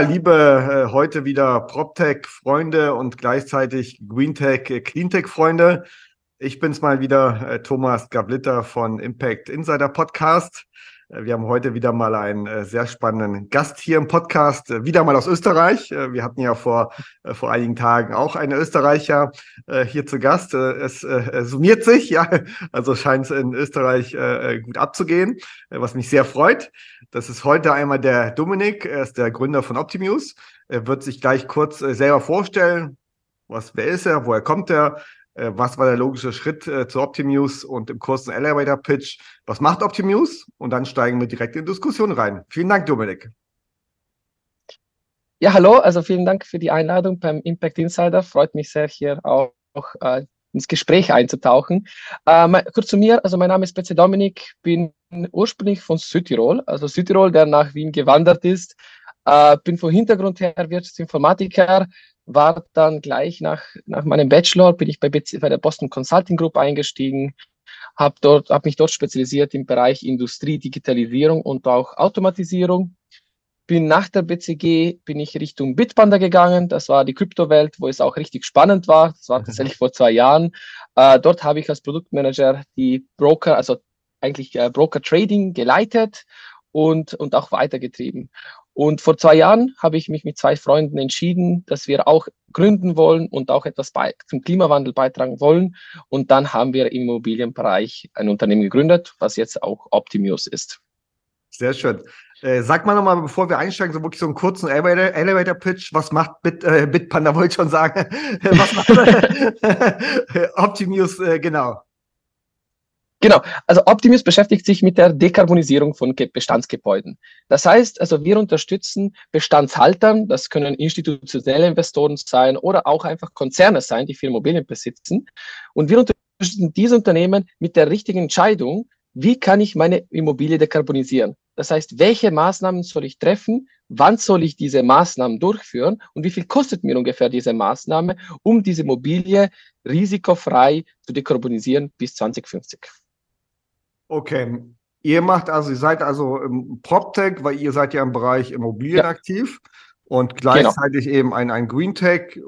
Liebe äh, heute wieder PropTech-Freunde und gleichzeitig GreenTech, äh, CleanTech-Freunde. Ich bin's mal wieder, äh, Thomas Gablitter von Impact Insider Podcast. Äh, wir haben heute wieder mal einen äh, sehr spannenden Gast hier im Podcast, äh, wieder mal aus Österreich. Wir hatten ja vor, vor einigen Tagen auch einen Österreicher hier zu Gast. Es summiert sich, ja, also scheint es in Österreich gut abzugehen, was mich sehr freut. Das ist heute einmal der Dominik, er ist der Gründer von Optimus. Er wird sich gleich kurz selber vorstellen. Was, wer ist er? Woher kommt er? Äh, was war der logische Schritt äh, zu Optimus und im kurzen Elevator Pitch, was macht Optimus? Und dann steigen wir direkt in die Diskussion rein. Vielen Dank, Dominik. Ja, hallo, also vielen Dank für die Einladung beim Impact Insider. Freut mich sehr, hier auch, auch äh, ins Gespräch einzutauchen. Äh, kurz zu mir, also mein Name ist Betze Dominik, bin ursprünglich von Südtirol, also Südtirol, der nach Wien gewandert ist. Äh, bin vom Hintergrund her Wirtschaftsinformatiker, war dann gleich nach, nach meinem Bachelor, bin ich bei, bei der Boston Consulting Group eingestiegen, habe dort, hab mich dort spezialisiert im Bereich Industrie, Digitalisierung und auch Automatisierung. Bin nach der BCG bin ich Richtung Bitpanda gegangen. Das war die Kryptowelt, wo es auch richtig spannend war. Das war tatsächlich vor zwei Jahren. Äh, dort habe ich als Produktmanager die Broker, also eigentlich äh, Broker Trading geleitet und, und auch weitergetrieben. Und vor zwei Jahren habe ich mich mit zwei Freunden entschieden, dass wir auch gründen wollen und auch etwas bei, zum Klimawandel beitragen wollen. Und dann haben wir im Immobilienbereich ein Unternehmen gegründet, was jetzt auch Optimius ist. Sehr schön. Äh, sag mal nochmal, bevor wir einsteigen, so wirklich so einen kurzen Elevator, Elevator Pitch. Was macht Bit, äh, Bitpanda, wollte ich schon sagen. was macht Optimius äh, genau? Genau, also Optimus beschäftigt sich mit der Dekarbonisierung von Bestandsgebäuden. Das heißt, also wir unterstützen Bestandshaltern, das können institutionelle Investoren sein oder auch einfach Konzerne sein, die viel Immobilien besitzen. Und wir unterstützen diese Unternehmen mit der richtigen Entscheidung, wie kann ich meine Immobilie dekarbonisieren? Das heißt, welche Maßnahmen soll ich treffen? Wann soll ich diese Maßnahmen durchführen? Und wie viel kostet mir ungefähr diese Maßnahme, um diese Immobilie risikofrei zu dekarbonisieren bis 2050? Okay. Ihr macht also, ihr seid also im PropTech, weil ihr seid ja im Bereich Immobilien ja. aktiv und genau. gleichzeitig genau. eben ein, ein Green Tech,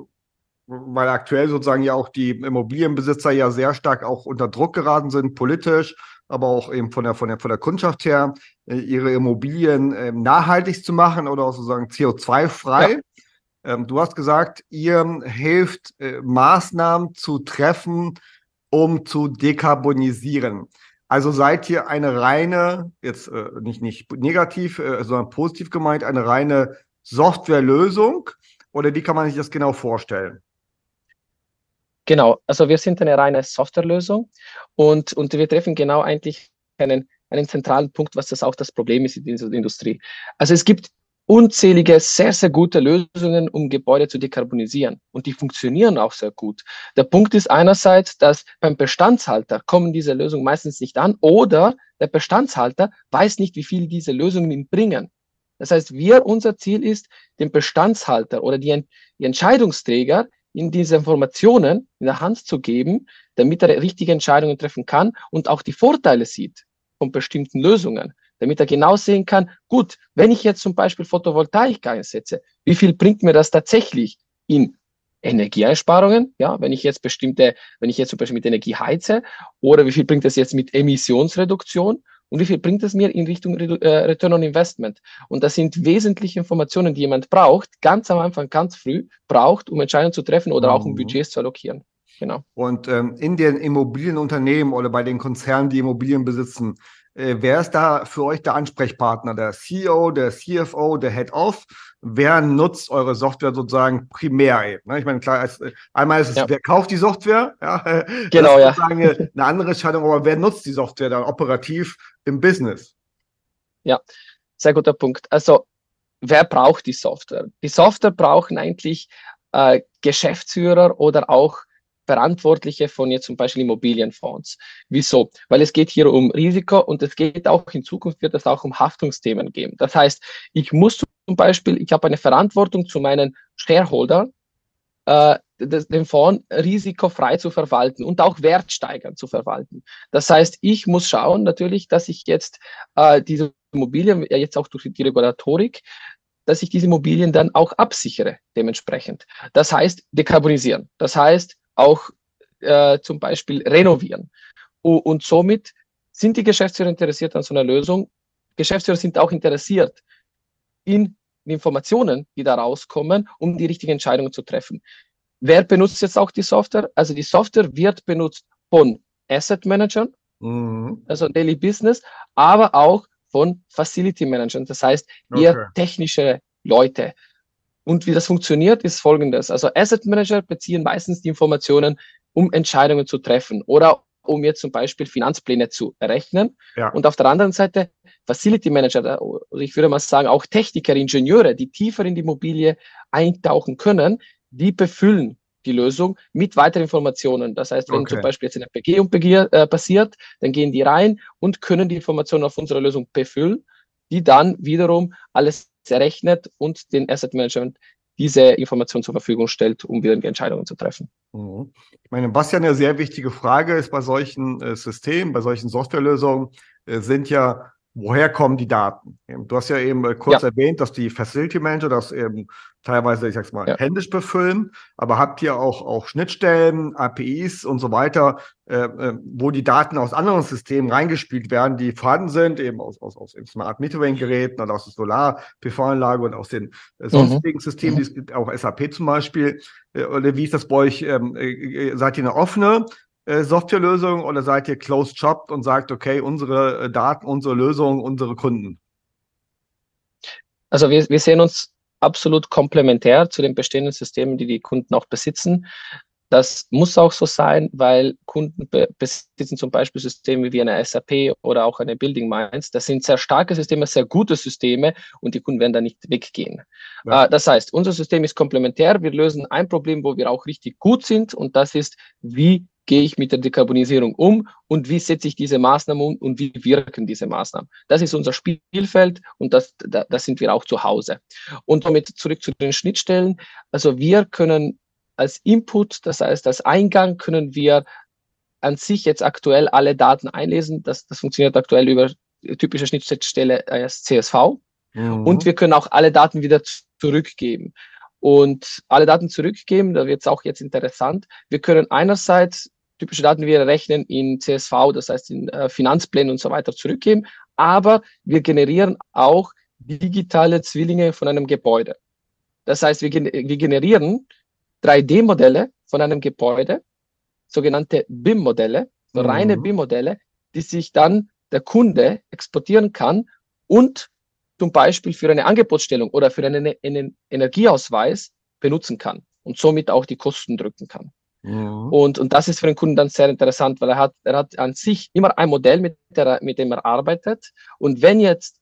weil aktuell sozusagen ja auch die Immobilienbesitzer ja sehr stark auch unter Druck geraten sind, politisch, aber auch eben von der, von der, von der Kundschaft her, äh, ihre Immobilien äh, nachhaltig zu machen oder auch sozusagen CO2-frei. Ja. Ähm, du hast gesagt, ihr hilft, äh, Maßnahmen zu treffen, um zu dekarbonisieren. Also seid ihr eine reine, jetzt äh, nicht, nicht negativ, äh, sondern positiv gemeint, eine reine Softwarelösung? Oder wie kann man sich das genau vorstellen? Genau, also wir sind eine reine Softwarelösung und, und wir treffen genau eigentlich einen, einen zentralen Punkt, was das auch das Problem ist in dieser Industrie. Also es gibt unzählige, sehr, sehr gute Lösungen, um Gebäude zu dekarbonisieren. Und die funktionieren auch sehr gut. Der Punkt ist einerseits, dass beim Bestandshalter kommen diese Lösungen meistens nicht an oder der Bestandshalter weiß nicht, wie viel diese Lösungen ihm bringen. Das heißt, wir, unser Ziel ist, den Bestandshalter oder die, die Entscheidungsträger in diese Informationen in der Hand zu geben, damit er richtige Entscheidungen treffen kann und auch die Vorteile sieht von bestimmten Lösungen damit er genau sehen kann, gut, wenn ich jetzt zum Beispiel Photovoltaik einsetze, wie viel bringt mir das tatsächlich in Energieeinsparungen, ja, wenn ich jetzt bestimmte, wenn ich jetzt zum Beispiel mit Energie heize, oder wie viel bringt das jetzt mit Emissionsreduktion und wie viel bringt das mir in Richtung äh, Return on Investment? Und das sind wesentliche Informationen, die jemand braucht, ganz am Anfang, ganz früh, braucht, um Entscheidungen zu treffen oder auch um mhm. Budgets zu allokieren. Genau. Und ähm, in den Immobilienunternehmen oder bei den Konzernen, die Immobilien besitzen, äh, wer ist da für euch der Ansprechpartner? Der CEO, der CFO, der Head of? Wer nutzt eure Software sozusagen primär? Ne? Ich meine, klar, als, einmal ist es, ja. wer kauft die Software? Ja, genau, ja. Eine, eine andere Entscheidung, aber wer nutzt die Software dann operativ im Business? Ja, sehr guter Punkt. Also, wer braucht die Software? Die Software brauchen eigentlich äh, Geschäftsführer oder auch Verantwortliche von jetzt zum Beispiel Immobilienfonds. Wieso? Weil es geht hier um Risiko und es geht auch in Zukunft wird es auch um Haftungsthemen geben. Das heißt, ich muss zum Beispiel, ich habe eine Verantwortung zu meinen Shareholdern, äh, den Fonds risikofrei zu verwalten und auch wertsteigernd zu verwalten. Das heißt, ich muss schauen natürlich, dass ich jetzt äh, diese Immobilien, jetzt auch durch die Regulatorik, dass ich diese Immobilien dann auch absichere dementsprechend. Das heißt dekarbonisieren. Das heißt auch äh, zum Beispiel renovieren. Und somit sind die Geschäftsführer interessiert an so einer Lösung. Geschäftsführer sind auch interessiert in Informationen, die da rauskommen, um die richtigen Entscheidungen zu treffen. Wer benutzt jetzt auch die Software? Also die Software wird benutzt von Asset Managern, mhm. also Daily Business, aber auch von Facility Managern, das heißt eher okay. technische Leute. Und wie das funktioniert, ist folgendes. Also Asset Manager beziehen meistens die Informationen, um Entscheidungen zu treffen oder um jetzt zum Beispiel Finanzpläne zu errechnen. Ja. Und auf der anderen Seite Facility Manager, ich würde mal sagen auch Techniker, Ingenieure, die tiefer in die Immobilie eintauchen können, die befüllen die Lösung mit weiteren Informationen. Das heißt, wenn okay. zum Beispiel jetzt eine Begehung äh, passiert, dann gehen die rein und können die Informationen auf unserer Lösung befüllen, die dann wiederum alles errechnet und den Asset Management diese Information zur Verfügung stellt, um wieder Entscheidungen zu treffen. Mhm. Ich meine, was ja eine sehr wichtige Frage ist bei solchen äh, Systemen, bei solchen Softwarelösungen, äh, sind ja woher kommen die Daten? Du hast ja eben äh, kurz ja. erwähnt, dass die Facility Manager das eben teilweise, ich sag's mal, ja. händisch befüllen, aber habt ihr auch, auch Schnittstellen, APIs und so weiter, äh, äh, wo die Daten aus anderen Systemen reingespielt werden, die vorhanden sind, eben aus, aus, aus Smart Metering Geräten oder aus der Solar-PV-Anlage und aus den äh, sonstigen mhm. Systemen, mhm. die es gibt, auch SAP zum Beispiel. Äh, oder wie ist das bei euch? Ähm, äh, äh seid ihr eine offene Softwarelösung oder seid ihr closed shopped und sagt, okay, unsere äh, Daten, unsere Lösung, unsere Kunden? Also wir, wir sehen uns absolut komplementär zu den bestehenden Systemen, die die Kunden auch besitzen. Das muss auch so sein, weil Kunden besitzen zum Beispiel Systeme wie eine SAP oder auch eine Building Minds. Das sind sehr starke Systeme, sehr gute Systeme und die Kunden werden da nicht weggehen. Ja. Äh, das heißt, unser System ist komplementär. Wir lösen ein Problem, wo wir auch richtig gut sind und das ist, wie gehe ich mit der Dekarbonisierung um und wie setze ich diese Maßnahmen um und wie wirken diese Maßnahmen. Das ist unser Spielfeld und das, da, da sind wir auch zu Hause. Und damit zurück zu den Schnittstellen. Also wir können als Input, das heißt als Eingang, können wir an sich jetzt aktuell alle Daten einlesen. Das, das funktioniert aktuell über typische Schnittstelle als CSV. Mhm. Und wir können auch alle Daten wieder zurückgeben und alle Daten zurückgeben. Da wird es auch jetzt interessant. Wir können einerseits typische Daten wir rechnen in CSV, das heißt in äh, Finanzplänen und so weiter zurückgeben, aber wir generieren auch digitale Zwillinge von einem Gebäude. Das heißt, wir, wir generieren 3D-Modelle von einem Gebäude, sogenannte BIM-Modelle, mhm. reine BIM-Modelle, die sich dann der Kunde exportieren kann und zum Beispiel für eine Angebotsstellung oder für einen, einen Energieausweis benutzen kann und somit auch die Kosten drücken kann. Mhm. Und, und das ist für den Kunden dann sehr interessant, weil er hat, er hat an sich immer ein Modell, mit, der, mit dem er arbeitet. Und wenn jetzt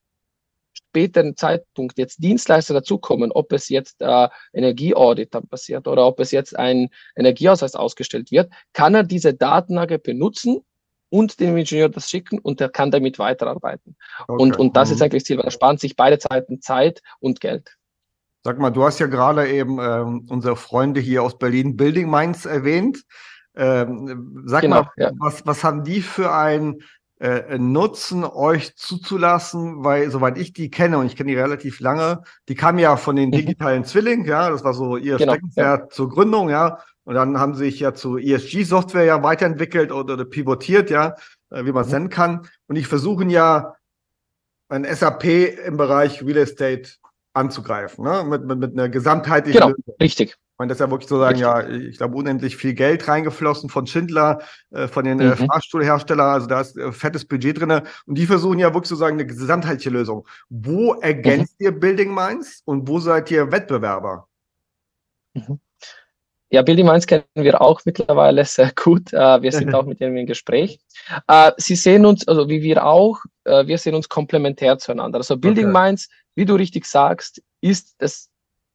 späteren Zeitpunkt jetzt Dienstleister dazukommen, ob es jetzt äh, Energieaudit passiert oder ob es jetzt ein Energieausweis ausgestellt wird, kann er diese Datenlage benutzen und dem Ingenieur das schicken und er kann damit weiterarbeiten. Okay. Und, und das mhm. ist eigentlich Ziel, weil er spart sich beide Zeiten Zeit und Geld. Sag mal, du hast ja gerade eben ähm, unsere Freunde hier aus Berlin Building Minds erwähnt. Ähm, sag genau, mal, ja. was, was haben die für einen äh, Nutzen, euch zuzulassen? Weil, soweit ich die kenne, und ich kenne die relativ lange, die kamen ja von den mhm. digitalen. Zwilling, ja, das war so ihr genau, Steckenpferd ja. zur Gründung, ja. Und dann haben sie sich ja zu ESG-Software ja weiterentwickelt oder, oder pivotiert, ja, äh, wie man es mhm. nennen kann. Und ich versuche ja ein SAP im Bereich Real Estate anzugreifen, ne? mit, mit, mit einer gesamtheitlichen genau, Lösung. Richtig. Und das ist ja wirklich so sagen, ja, ich glaube, unendlich viel Geld reingeflossen von Schindler, äh, von den äh, mhm. Fahrstuhlherstellern, also da ist äh, fettes Budget drin. Und die versuchen ja wirklich so sagen, eine gesamtheitliche Lösung. Wo ergänzt mhm. ihr Building Minds und wo seid ihr Wettbewerber? Mhm. Ja, Building Minds kennen wir auch mittlerweile sehr gut. Äh, wir sind auch mit ihnen im Gespräch. Äh, sie sehen uns, also wie wir auch, äh, wir sehen uns komplementär zueinander. Also Building okay. Minds wie du richtig sagst, ist das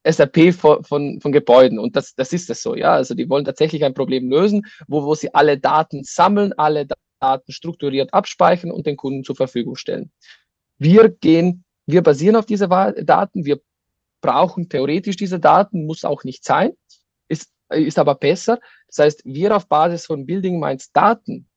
SAP von, von, von Gebäuden. Und das, das ist es so, ja. Also die wollen tatsächlich ein Problem lösen, wo, wo sie alle Daten sammeln, alle Daten strukturiert abspeichern und den Kunden zur Verfügung stellen. Wir gehen, wir basieren auf diese Daten, wir brauchen theoretisch diese Daten, muss auch nicht sein, ist, ist aber besser. Das heißt, wir auf Basis von Building Minds Daten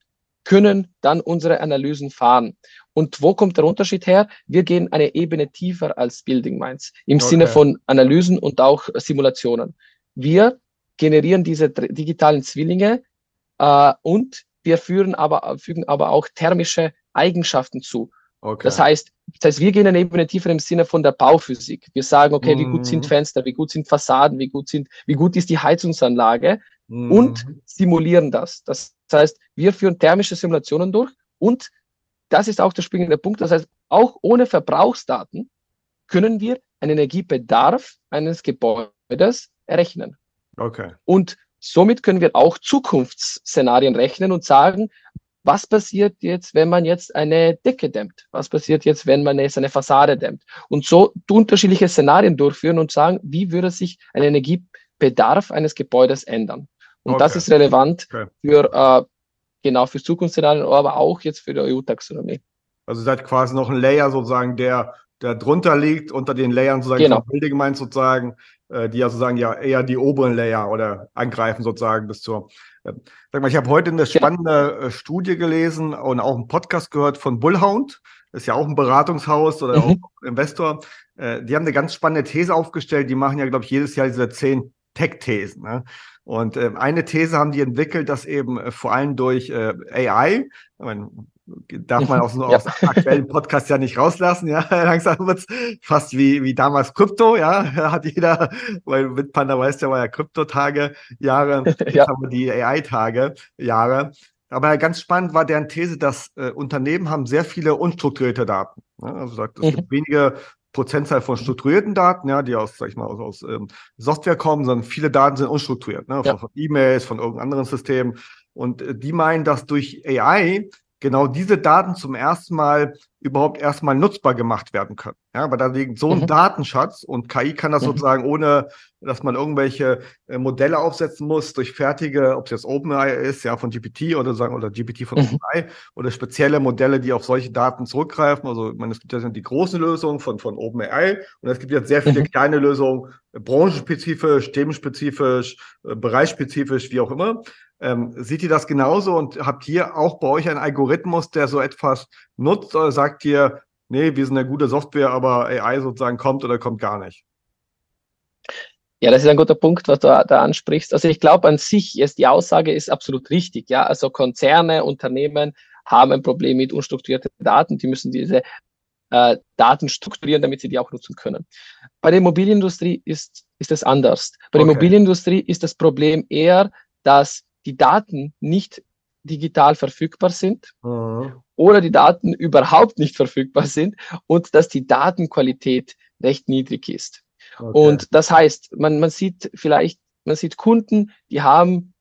können dann unsere Analysen fahren. Und wo kommt der Unterschied her? Wir gehen eine Ebene tiefer als Building Minds im okay. Sinne von Analysen und auch Simulationen. Wir generieren diese digitalen Zwillinge äh, und wir führen aber, fügen aber auch thermische Eigenschaften zu. Okay. Das heißt, das heißt, wir gehen eine Ebene tiefer im Sinne von der Bauphysik. Wir sagen, okay, wie gut sind mhm. Fenster, wie gut sind Fassaden, wie gut sind, wie gut ist die Heizungsanlage mhm. und simulieren das. Das heißt, wir führen thermische Simulationen durch und das ist auch der springende Punkt. Das heißt, auch ohne Verbrauchsdaten können wir einen Energiebedarf eines Gebäudes errechnen. Okay. Und somit können wir auch Zukunftsszenarien rechnen und sagen, was passiert jetzt, wenn man jetzt eine Decke dämmt? Was passiert jetzt, wenn man jetzt eine Fassade dämmt? Und so unterschiedliche Szenarien durchführen und sagen, wie würde sich ein Energiebedarf eines Gebäudes ändern? Und okay. das ist relevant okay. für äh, genau für Zukunftsszenarien, aber auch jetzt für die EU-Taxonomie. Also seid quasi noch ein Layer sozusagen, der, der drunter liegt, unter den Layern sozusagen genau. Building Minds sozusagen, äh, die ja sozusagen ja eher die oberen Layer oder angreifen sozusagen bis zur. Äh, sag mal, ich habe heute eine spannende äh, Studie gelesen und auch einen Podcast gehört von Bullhound. Das ist ja auch ein Beratungshaus oder mhm. auch Investor. Äh, die haben eine ganz spannende These aufgestellt. Die machen ja, glaube ich, jedes Jahr diese zehn Tech-Thesen. Ne? Und äh, eine These haben die entwickelt, dass eben äh, vor allem durch äh, AI, meine, darf man auch so ja. aus aktuellen Podcast ja nicht rauslassen, ja, langsam wird's fast wie, wie damals Krypto, ja, hat jeder, weil mit Panda weiß ja, war ja Krypto-Tage, Jahre, jetzt ja. haben wir die AI-Tage, Jahre. Aber ganz spannend war deren These, dass äh, Unternehmen haben sehr viele unstrukturierte Daten. Ja, also sagt, es mhm. gibt wenige Prozentzahl von strukturierten Daten, ja, die aus, sag ich mal, aus, aus ähm, Software kommen, sondern viele Daten sind unstrukturiert, ne, ja. von, von E-Mails, von irgendeinem anderen System. Und äh, die meinen, dass durch AI genau diese Daten zum ersten Mal überhaupt erstmal nutzbar gemacht werden können. Ja, weil da liegt so ein mhm. Datenschatz und KI kann das mhm. sozusagen ohne, dass man irgendwelche äh, Modelle aufsetzen muss durch fertige, ob es jetzt OpenAI ist, ja, von GPT oder sagen, oder GPT von mhm. OpenAI oder spezielle Modelle, die auf solche Daten zurückgreifen. Also, ich meine, es gibt ja die großen Lösungen von, von OpenAI und es gibt jetzt sehr viele mhm. kleine Lösungen, branchenspezifisch, themenspezifisch, äh, bereichsspezifisch, wie auch immer. Ähm, seht ihr das genauso und habt ihr auch bei euch einen Algorithmus, der so etwas nutzt oder sagt ihr, nee, wir sind eine gute Software, aber AI sozusagen kommt oder kommt gar nicht? Ja, das ist ein guter Punkt, was du da ansprichst. Also ich glaube an sich ist die Aussage ist absolut richtig. Ja, also Konzerne, Unternehmen haben ein Problem mit unstrukturierten Daten. Die müssen diese äh, Daten strukturieren, damit sie die auch nutzen können. Bei der Immobilienindustrie ist, ist es anders. Bei der okay. Immobilienindustrie ist das Problem eher, dass die Daten nicht digital verfügbar sind mhm. oder die Daten überhaupt nicht verfügbar sind und dass die Datenqualität recht niedrig ist. Okay. Und das heißt, man, man sieht vielleicht, man sieht Kunden, die haben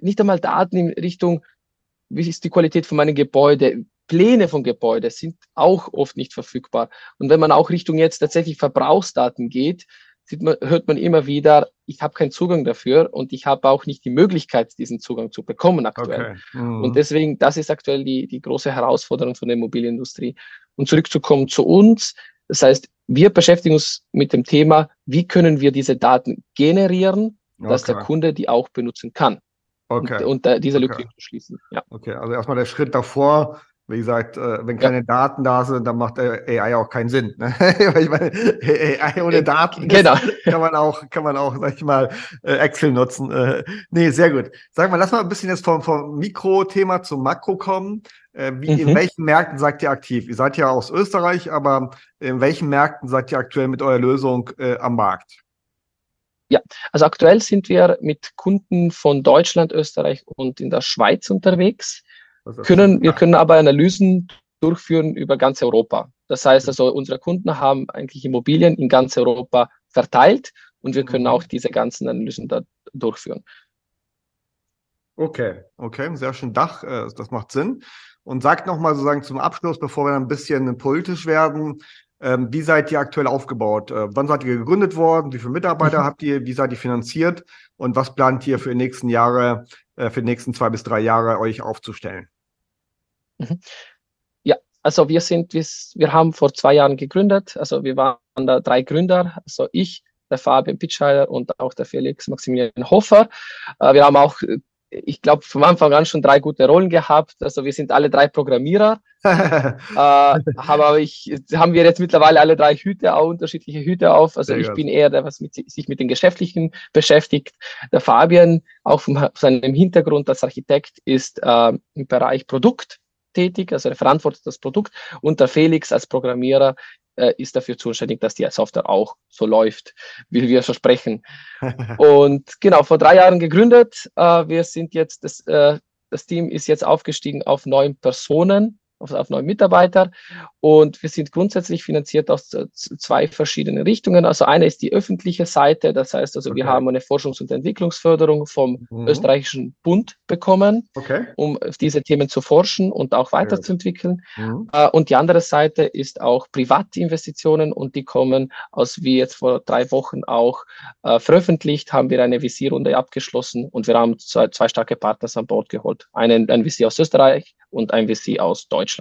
nicht einmal Daten in Richtung, wie ist die Qualität von meinem Gebäude, Pläne von Gebäude sind auch oft nicht verfügbar. Und wenn man auch Richtung jetzt tatsächlich Verbrauchsdaten geht, man, hört man immer wieder, ich habe keinen Zugang dafür und ich habe auch nicht die Möglichkeit, diesen Zugang zu bekommen aktuell. Okay. Mhm. Und deswegen, das ist aktuell die, die große Herausforderung von der Immobilienindustrie. Und zurückzukommen zu uns, das heißt, wir beschäftigen uns mit dem Thema, wie können wir diese Daten generieren, dass okay. der Kunde die auch benutzen kann. Okay. Und, und diese Lücke okay. schließen. Ja. Okay, also erstmal der Schritt davor, wie gesagt, äh, wenn keine ja. Daten da sind, dann macht AI auch keinen Sinn. Ne? ich meine, AI ohne Daten genau. kann man auch, kann man auch, sag ich mal, äh, Excel nutzen. Äh, nee, sehr gut. Sag mal, lass mal ein bisschen jetzt vom, vom Mikro-Thema zum Makro kommen. Wie, mhm. In welchen Märkten seid ihr aktiv? Ihr seid ja aus Österreich, aber in welchen Märkten seid ihr aktuell mit eurer Lösung äh, am Markt? Ja, also aktuell sind wir mit Kunden von Deutschland, Österreich und in der Schweiz unterwegs. Können, wir können aber Analysen durchführen über ganz Europa. Das heißt also, unsere Kunden haben eigentlich Immobilien in ganz Europa verteilt und wir können mhm. auch diese ganzen Analysen da durchführen. Okay, okay, sehr schön Dach, äh, das macht Sinn. Und sagt nochmal sozusagen zum Abschluss, bevor wir ein bisschen politisch werden, ähm, wie seid ihr aktuell aufgebaut? Äh, wann seid ihr gegründet worden? Wie viele Mitarbeiter mhm. habt ihr? Wie seid ihr finanziert? Und was plant ihr für die nächsten Jahre, äh, für die nächsten zwei bis drei Jahre euch aufzustellen? Mhm. Ja, also wir sind, wir, wir haben vor zwei Jahren gegründet. Also wir waren da drei Gründer, also ich, der Fabian Pitscheider und auch der Felix Maximilian Hofer. Äh, wir haben auch ich glaube, vom Anfang an schon drei gute Rollen gehabt. Also wir sind alle drei Programmierer. äh, aber ich, haben wir jetzt mittlerweile alle drei Hüte, auch unterschiedliche Hüte auf. Also Sehr ich gut. bin eher der, was mit, sich mit den Geschäftlichen beschäftigt. Der Fabian, auch von seinem Hintergrund als Architekt, ist äh, im Bereich Produkt tätig, also er verantwortet das Produkt. Und der Felix als Programmierer äh, ist dafür zuständig, dass die Software auch so läuft, wie wir versprechen. und genau, vor drei Jahren gegründet. Äh, wir sind jetzt, das, äh, das Team ist jetzt aufgestiegen auf neun Personen auf, auf neue Mitarbeiter. Und wir sind grundsätzlich finanziert aus zwei verschiedenen Richtungen. Also eine ist die öffentliche Seite, das heißt also, okay. wir haben eine Forschungs- und Entwicklungsförderung vom mhm. österreichischen Bund bekommen, okay. um diese Themen zu forschen und auch weiterzuentwickeln. Mhm. Äh, und die andere Seite ist auch Privatinvestitionen und die kommen aus, wie jetzt vor drei Wochen auch äh, veröffentlicht, haben wir eine VC-Runde abgeschlossen und wir haben zwei, zwei starke Partners an Bord geholt. Einen, ein VC aus Österreich und ein VC aus Deutschland.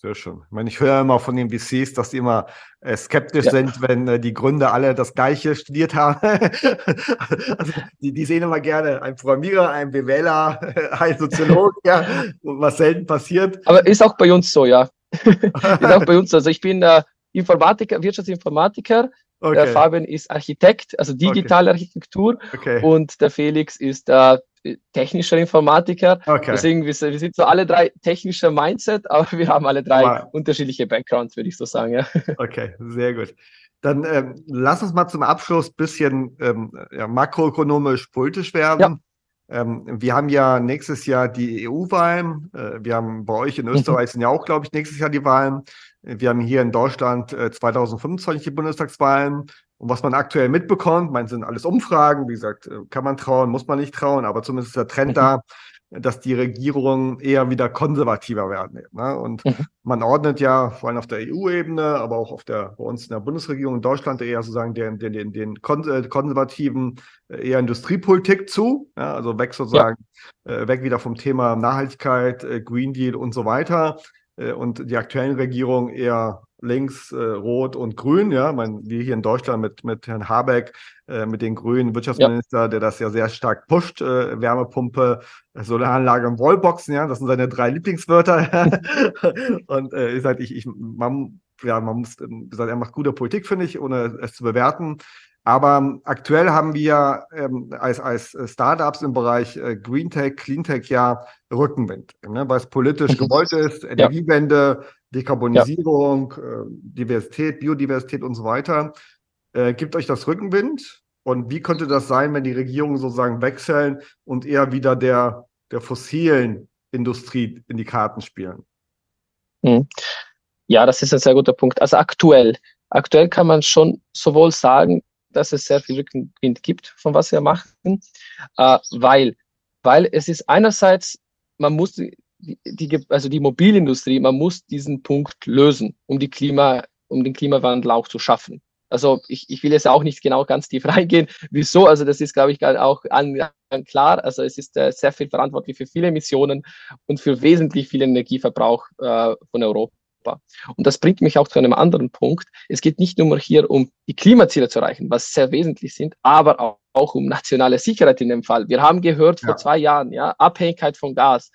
Sehr schön. Ich meine, ich höre immer von den VCs, dass die immer äh, skeptisch ja. sind, wenn äh, die Gründer alle das Gleiche studiert haben. also, die, die, sehen immer gerne einen Programmierer, einen BWLer, einen Soziologen, ja, was selten passiert. Aber ist auch bei uns so, ja. ist auch bei uns so. Also ich bin äh, Informatiker, Wirtschaftsinformatiker. Okay. Der Fabian ist Architekt, also digitale okay. Architektur. Okay. Und der Felix ist äh, technischer Informatiker. Deswegen, wir, wir, sind so alle drei technischer Mindset, aber wir haben alle drei wow. unterschiedliche Backgrounds, würde ich so sagen. Ja. Okay, sehr gut. Dann ähm, lass uns mal zum Abschluss ein bisschen ähm, ja, makroökonomisch politisch werden. Ja. Ähm, wir haben ja nächstes Jahr die EU-Wahlen. Äh, wir haben bei euch in mhm. Österreich sind ja auch, glaube ich, nächstes Jahr die Wahlen. Wir haben hier in Deutschland äh, 2025 die Bundestagswahlen. Und was man aktuell mitbekommt, man sind alles Umfragen, wie gesagt, äh, kann man trauen, muss man nicht trauen, aber zumindest ist der Trend mhm. da, dass die Regierungen eher wieder konservativer werden. Ne? Und mhm. man ordnet ja vor allem auf der EU-Ebene, aber auch auf der, bei uns in der Bundesregierung in Deutschland eher sozusagen den, den, den, den äh, konservativen äh, eher Industriepolitik zu. Ja? Also weg sozusagen, ja. weg wieder vom Thema Nachhaltigkeit, Green Deal und so weiter. Und die aktuellen Regierungen eher links, äh, rot und grün, ja, mein, wie hier in Deutschland mit, mit Herrn Habeck, äh, mit den grünen Wirtschaftsminister, ja. der das ja sehr stark pusht, äh, Wärmepumpe, Solaranlage und Wallboxen, ja, das sind seine drei Lieblingswörter. und äh, ich sage, ich, ich, man, ja, man muss, gesagt, er macht gute Politik, finde ich, ohne es zu bewerten. Aber aktuell haben wir ähm, als, als Startups im Bereich äh, Green Tech, Clean Tech ja Rückenwind, ne, weil es politisch gewollt ist, Energiewende, Dekarbonisierung, ja. äh, Diversität, Biodiversität und so weiter. Äh, gibt euch das Rückenwind? Und wie könnte das sein, wenn die Regierungen sozusagen wechseln und eher wieder der, der fossilen Industrie in die Karten spielen? Hm. Ja, das ist ein sehr guter Punkt. Also aktuell, aktuell kann man schon sowohl sagen, dass es sehr viel Rückenwind gibt, von was wir machen, äh, weil, weil es ist einerseits, man muss die, die, also die Mobilindustrie, man muss diesen Punkt lösen, um die Klima, um den Klimawandel auch zu schaffen. Also ich, ich will jetzt auch nicht genau ganz tief reingehen. Wieso? Also das ist, glaube ich, auch an, an klar. Also es ist äh, sehr viel verantwortlich für viele Emissionen und für wesentlich viel Energieverbrauch äh, von Europa. Und das bringt mich auch zu einem anderen Punkt. Es geht nicht nur hier um die Klimaziele zu erreichen, was sehr wesentlich sind, aber auch, auch um nationale Sicherheit in dem Fall. Wir haben gehört ja. vor zwei Jahren, ja, Abhängigkeit von Gas.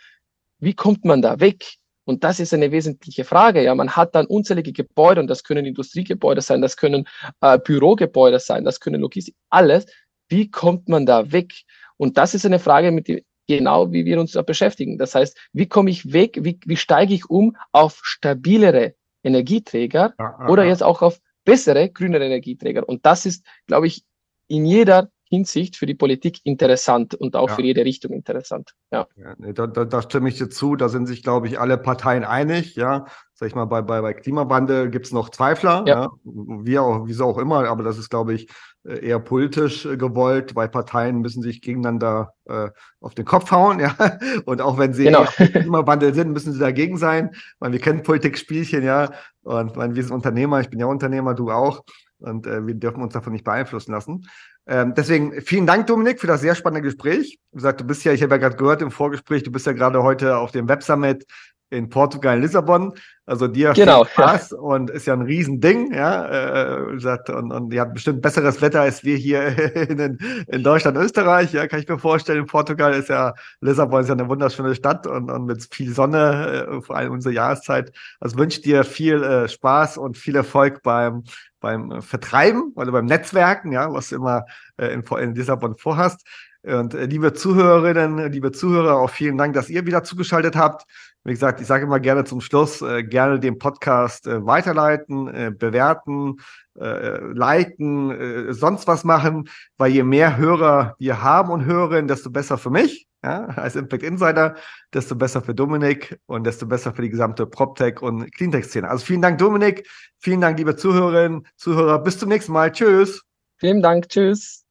Wie kommt man da weg? Und das ist eine wesentliche Frage. Ja, man hat dann unzählige Gebäude und das können Industriegebäude sein, das können äh, Bürogebäude sein, das können Logistik, alles. Wie kommt man da weg? Und das ist eine Frage, mit der genau wie wir uns da beschäftigen. Das heißt, wie komme ich weg? Wie, wie steige ich um auf stabilere Energieträger aha, oder jetzt auch auf bessere grünere Energieträger? Und das ist, glaube ich, in jeder Hinsicht für die Politik interessant und auch ja. für jede Richtung interessant. Ja, ja da, da, da, stimme ich dir zu. Da sind sich, glaube ich, alle Parteien einig. Ja, sag ich mal, bei, bei, bei Klimawandel gibt es noch Zweifler, ja. ja. Wie auch, wieso auch immer, aber das ist, glaube ich, eher politisch äh, gewollt, weil Parteien müssen sich gegeneinander äh, auf den Kopf hauen, ja. Und auch wenn sie genau. Klimawandel sind, müssen sie dagegen sein. Weil wir kennen Politikspielchen, ja. Und weil wir sind Unternehmer, ich bin ja Unternehmer, du auch. Und äh, wir dürfen uns davon nicht beeinflussen lassen. Ähm, deswegen vielen Dank, Dominik, für das sehr spannende Gespräch. Wie gesagt, du bist ja, ich habe ja gerade gehört im Vorgespräch, du bist ja gerade heute auf dem Web Summit in Portugal, Lissabon. Also dir genau, viel Spaß ja. und ist ja ein Riesending, ja. Äh, und, und die hat bestimmt besseres Wetter als wir hier in, in Deutschland, Österreich. Ja, kann ich mir vorstellen. Portugal ist ja, Lissabon ist ja eine wunderschöne Stadt und, und mit viel Sonne, äh, vor allem unsere Jahreszeit. Also wünsche dir viel äh, Spaß und viel Erfolg beim beim Vertreiben oder beim Netzwerken, ja, was du immer äh, in, in Lissabon vorhast. Und äh, liebe Zuhörerinnen, liebe Zuhörer, auch vielen Dank, dass ihr wieder zugeschaltet habt. Wie gesagt, ich sage immer gerne zum Schluss, äh, gerne den Podcast äh, weiterleiten, äh, bewerten, äh, liken, äh, sonst was machen, weil je mehr Hörer wir haben und hören, desto besser für mich, ja, als Impact Insider, desto besser für Dominik und desto besser für die gesamte PropTech und Cleantech-Szene. Also vielen Dank, Dominik. Vielen Dank, liebe Zuhörerinnen, Zuhörer. Bis zum nächsten Mal. Tschüss. Vielen Dank. Tschüss.